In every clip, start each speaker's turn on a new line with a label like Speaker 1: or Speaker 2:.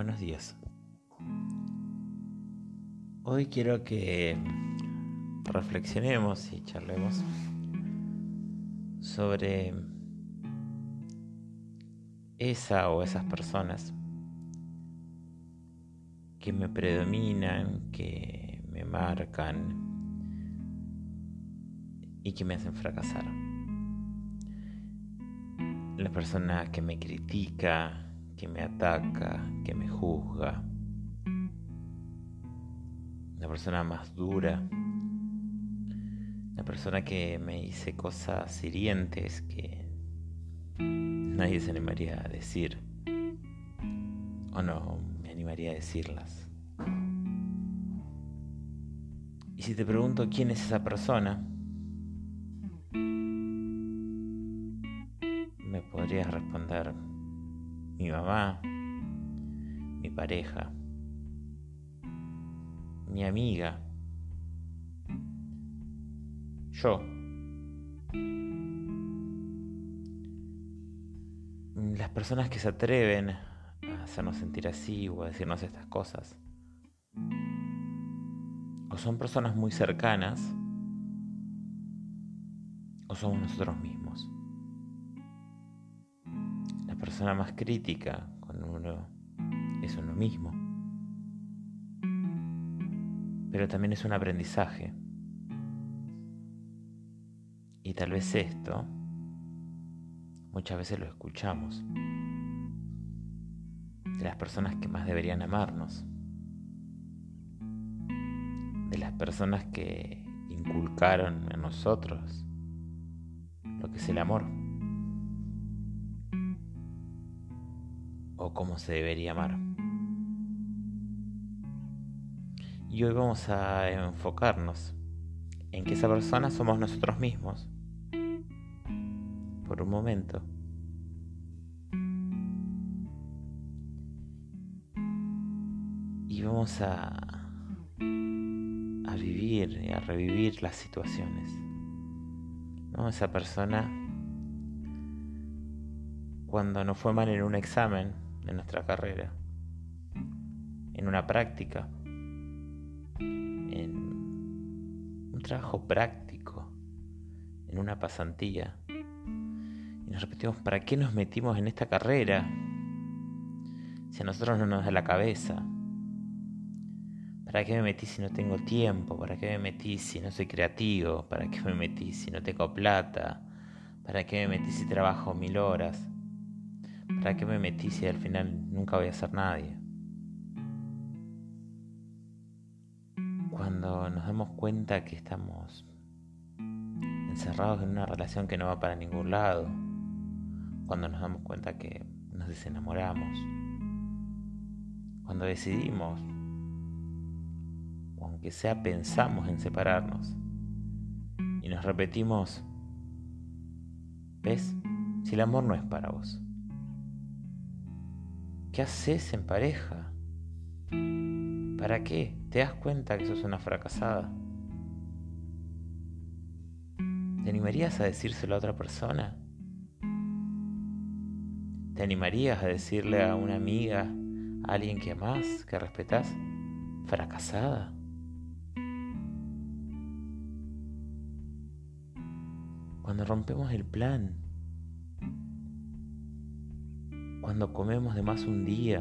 Speaker 1: Buenos días. Hoy quiero que reflexionemos y charlemos sobre esa o esas personas que me predominan, que me marcan y que me hacen fracasar. La persona que me critica, que me ataca, que me juzga. La persona más dura. La persona que me dice cosas hirientes que nadie se animaría a decir. O no me animaría a decirlas. Y si te pregunto quién es esa persona, me podrías responder mi mamá, mi pareja, mi amiga, yo. Las personas que se atreven a hacernos sentir así o a decirnos estas cosas. O son personas muy cercanas o somos nosotros mismos persona más crítica con uno es uno mismo. Pero también es un aprendizaje. Y tal vez esto muchas veces lo escuchamos de las personas que más deberían amarnos, de las personas que inculcaron en nosotros lo que es el amor. O cómo se debería amar. Y hoy vamos a enfocarnos en que esa persona somos nosotros mismos. Por un momento. Y vamos a, a vivir y a revivir las situaciones. ¿No? Esa persona cuando nos fue mal en un examen en nuestra carrera, en una práctica, en un trabajo práctico, en una pasantía. Y nos repetimos, ¿para qué nos metimos en esta carrera? Si a nosotros no nos da la cabeza. ¿Para qué me metí si no tengo tiempo? ¿Para qué me metí si no soy creativo? ¿Para qué me metí si no tengo plata? ¿Para qué me metí si trabajo mil horas? ¿Para qué me metí si al final nunca voy a ser nadie? Cuando nos damos cuenta que estamos encerrados en una relación que no va para ningún lado, cuando nos damos cuenta que nos desenamoramos, cuando decidimos, o aunque sea pensamos en separarnos, y nos repetimos, ¿ves? Si el amor no es para vos. ¿Qué haces en pareja? ¿Para qué? ¿Te das cuenta que sos una fracasada? ¿Te animarías a decírselo a otra persona? ¿Te animarías a decirle a una amiga, a alguien que amás, que respetás, fracasada? Cuando rompemos el plan, cuando comemos de más un día,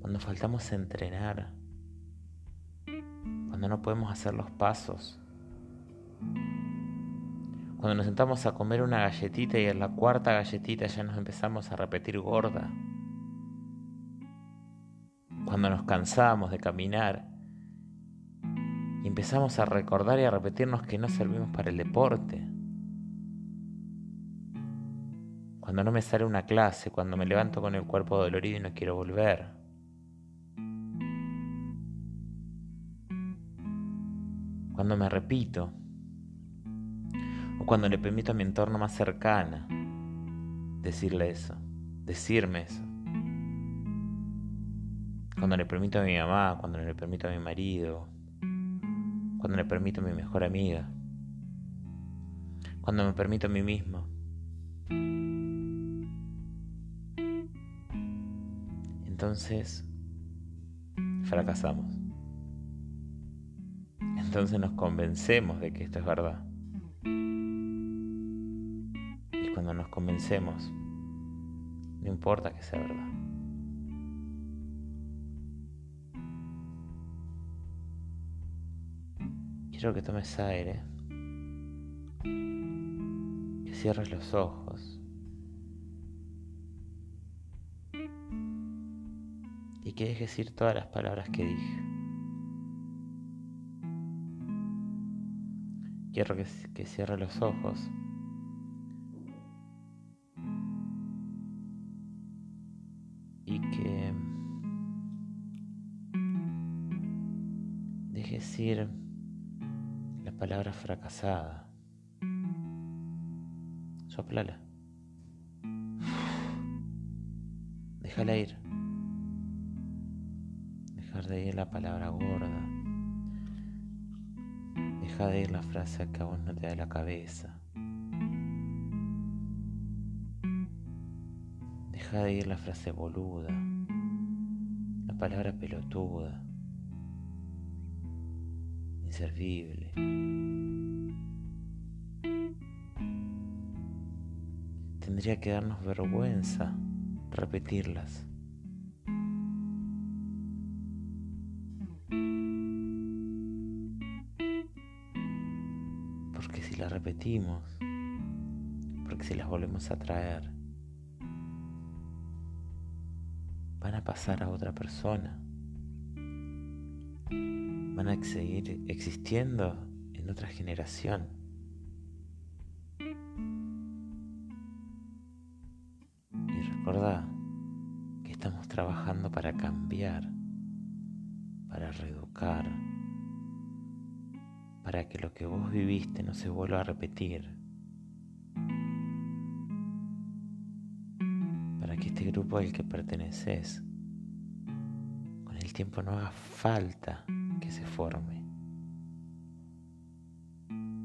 Speaker 1: cuando faltamos a entrenar, cuando no podemos hacer los pasos, cuando nos sentamos a comer una galletita y en la cuarta galletita ya nos empezamos a repetir gorda, cuando nos cansamos de caminar y empezamos a recordar y a repetirnos que no servimos para el deporte, cuando no me sale una clase, cuando me levanto con el cuerpo dolorido y no quiero volver. Cuando me repito. O cuando le permito a mi entorno más cercana decirle eso, decirme eso. Cuando le permito a mi mamá, cuando le permito a mi marido, cuando le permito a mi mejor amiga, cuando me permito a mí mismo. Entonces fracasamos. Entonces nos convencemos de que esto es verdad. Y cuando nos convencemos, no importa que sea verdad. Quiero que tomes aire, que cierres los ojos y que dejes ir todas las palabras que dije. Quiero que, cierre los ojos. Y que dejes ir la palabra fracasada. Soplala. Déjala ir. Dejar de ir la palabra gorda. Deja de ir la frase que a vos no te da la cabeza. Deja de ir la frase boluda, la palabra pelotuda, inservible. Tendría que darnos vergüenza repetirlas. Repetimos, porque si las volvemos a traer, van a pasar a otra persona, van a seguir existiendo en otra generación. Y recordá que estamos trabajando para cambiar, lo que vos viviste no se vuelva a repetir. Para que este grupo al que perteneces con el tiempo no haga falta que se forme.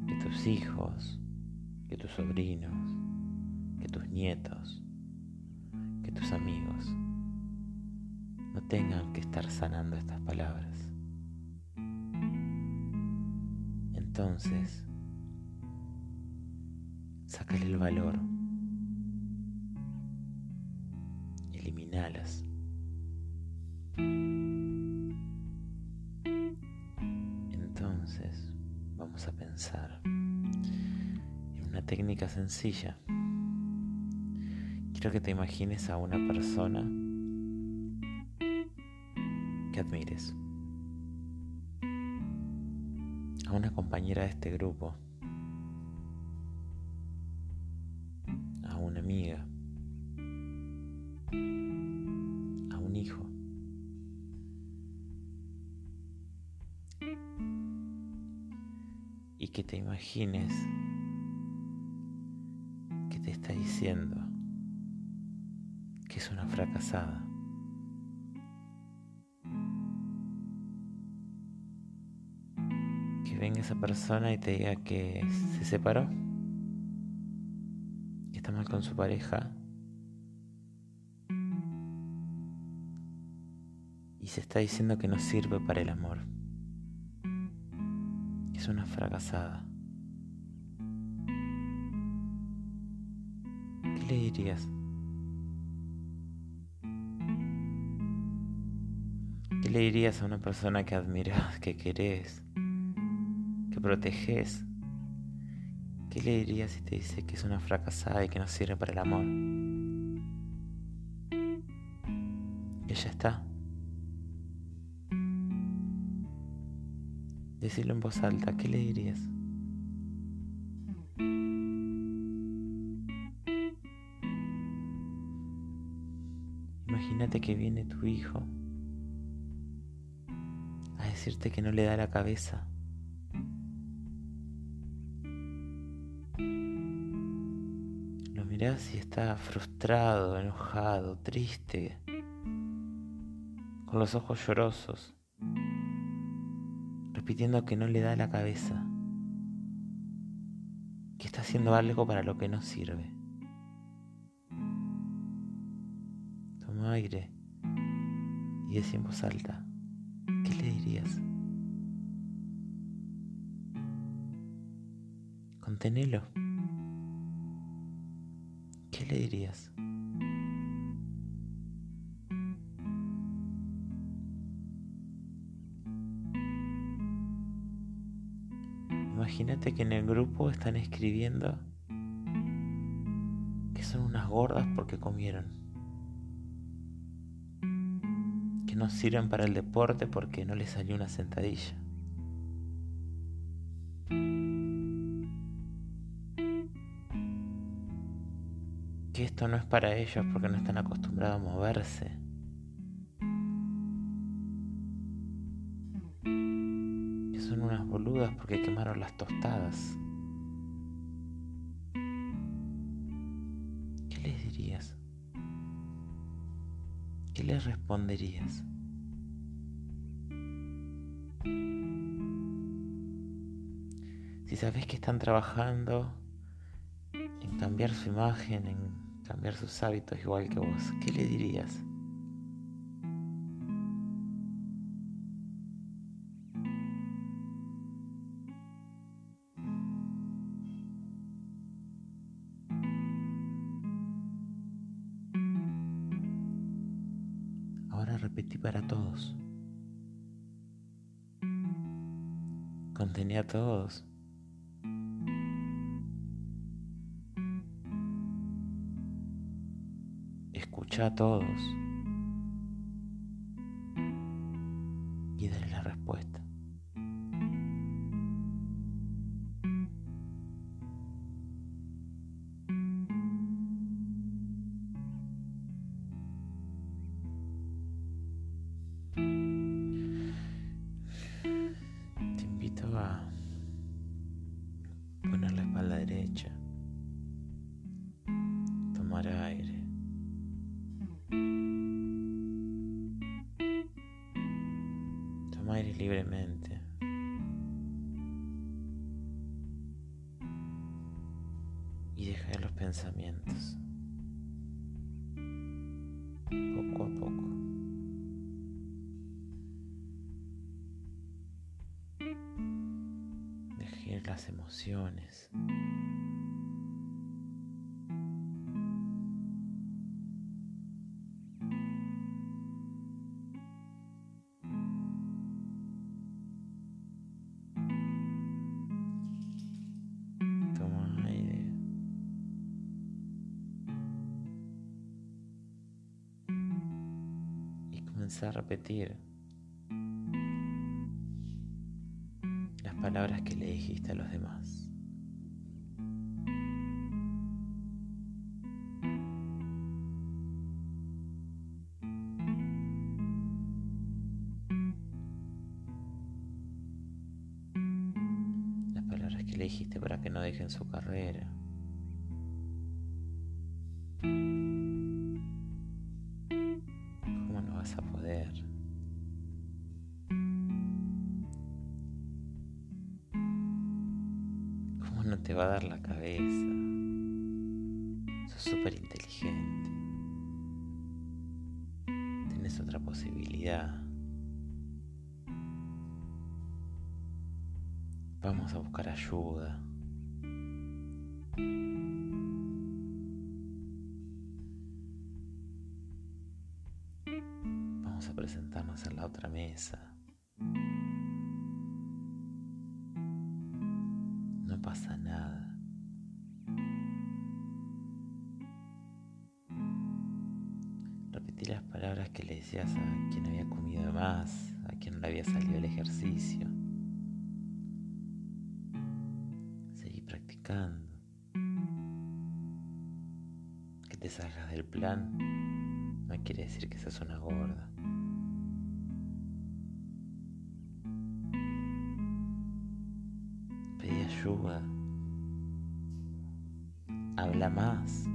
Speaker 1: Que tus hijos, que tus sobrinos, que tus nietos, que tus amigos no tengan que estar sanando estas palabras. Entonces, sácale el valor. Eliminalas. Entonces, vamos a pensar en una técnica sencilla. Quiero que te imagines a una persona que admires. A una compañera de este grupo, a una amiga, a un hijo. Y que te imagines que te está diciendo que es una fracasada. Persona y te diga que se separó, que está mal con su pareja y se está diciendo que no sirve para el amor, es una fracasada. ¿Qué le dirías? ¿Qué le dirías a una persona que admiras, que querés? Proteges, ¿qué le dirías si te dice que es una fracasada y que no sirve para el amor? Que ya está. Decirlo en voz alta, ¿qué le dirías? Imagínate que viene tu hijo a decirte que no le da la cabeza Mirá si está frustrado, enojado, triste, con los ojos llorosos, repitiendo que no le da la cabeza, que está haciendo algo para lo que no sirve. Toma aire y decís en voz alta, ¿qué le dirías? Contenelo. ¿Qué le dirías? Imagínate que en el grupo están escribiendo que son unas gordas porque comieron. Que no sirven para el deporte porque no les salió una sentadilla. Esto no es para ellos porque no están acostumbrados a moverse. Que son unas boludas porque quemaron las tostadas. ¿qué les responderías? Si sabes que están trabajando en cambiar su imagen, en cambiar sus hábitos igual que vos, ¿qué le dirías? A todos. Libremente. Y dejar los pensamientos. Poco a poco. las emociones. Repetir. palabras que le dijiste a los demás. Las palabras que le dijiste para que no dejen su carrera. Tienes otra posibilidad. Vamos a buscar ayuda. Vamos a presentarnos en la otra mesa. A quien había comido más, a quien le había salido el ejercicio. Seguí practicando. Que te salgas del plan no quiere decir que seas una gorda. ayuda. Habla más.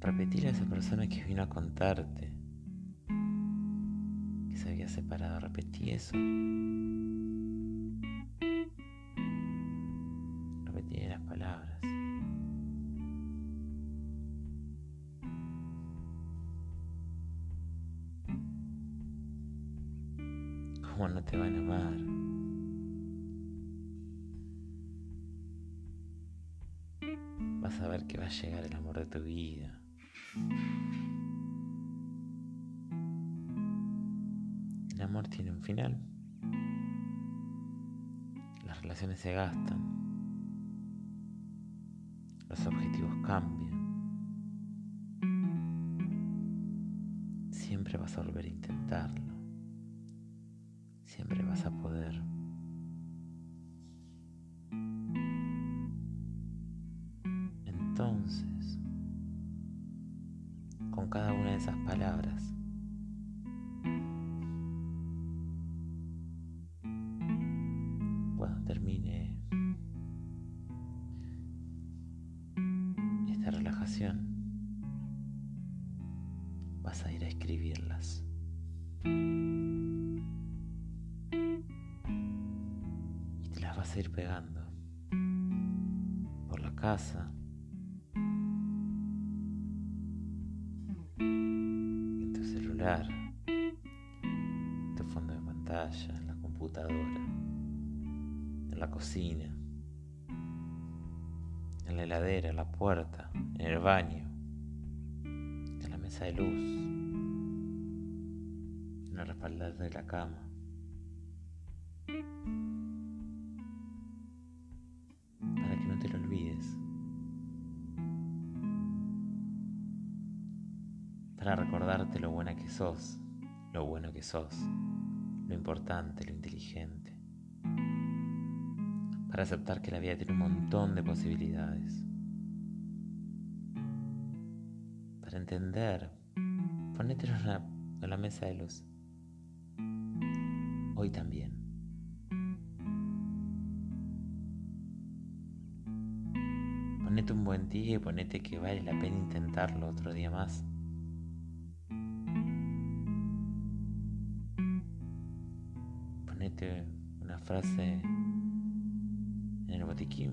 Speaker 1: Repetir a esa persona que vino a contarte parado, repetí eso. Repetí las palabras. ¿Cómo no te van a amar? Vas a ver que va a llegar el amor de tu vida. El amor tiene un final. Las relaciones se gastan. Los objetivos cambian. Siempre vas a volver a intentarlo. Siempre vas a poder. Entonces, con cada una de esas palabras, cuando termine esta relajación, vas a ir a escribirlas. Vas a ir pegando por la casa, en tu celular, en tu fondo de pantalla, en la computadora, en la cocina, en la heladera, en la puerta, en el baño, en la mesa de luz, en el respaldar de la cama. Para recordarte lo buena que sos, lo bueno que sos, lo importante, lo inteligente. Para aceptar que la vida tiene un montón de posibilidades. Para entender, ponételo en la, en la mesa de luz. Hoy también. Ponete un buen día y ponete que vale la pena intentarlo otro día más. Ponete una frase en el botiquín.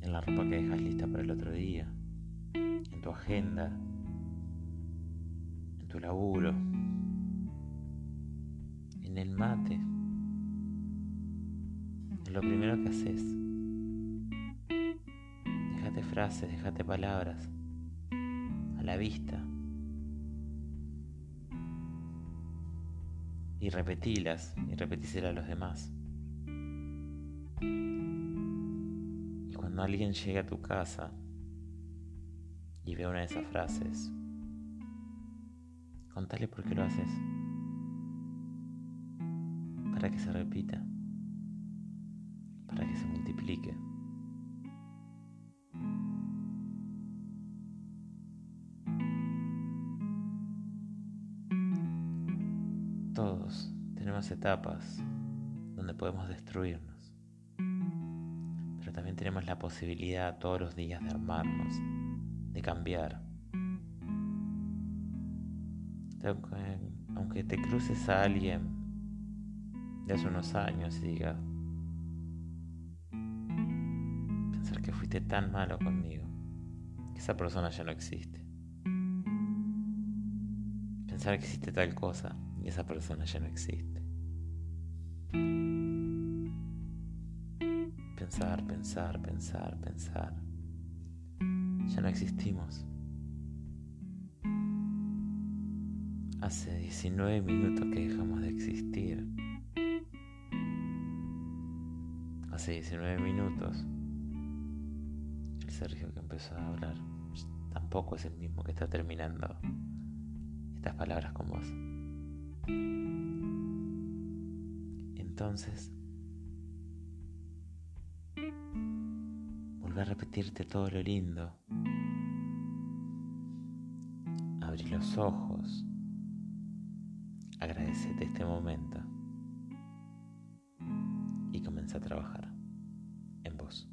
Speaker 1: En la ropa que dejas lista para el otro día. En tu agenda. En tu laburo. En el mate. Es lo primero que haces. Déjate frases, déjate palabras. A la vista. Y repetilas y repetíselas a los demás. Y cuando alguien llegue a tu casa y vea una de esas frases, contale por qué lo haces. Para que se repita. Para que se multiplique. Etapas donde podemos destruirnos, pero también tenemos la posibilidad todos los días de armarnos, de cambiar. Aunque, aunque te cruces a alguien de hace unos años y digas, pensar que fuiste tan malo conmigo, que esa persona ya no existe. Pensar que hiciste tal cosa y esa persona ya no existe. Pensar, pensar, pensar, pensar. Ya no existimos. Hace 19 minutos que dejamos de existir. Hace 19 minutos el Sergio que empezó a hablar tampoco es el mismo que está terminando estas palabras con vos. Entonces, vuelve a repetirte todo lo lindo. Abrí los ojos. Agradecete este momento. Y comienza a trabajar en vos.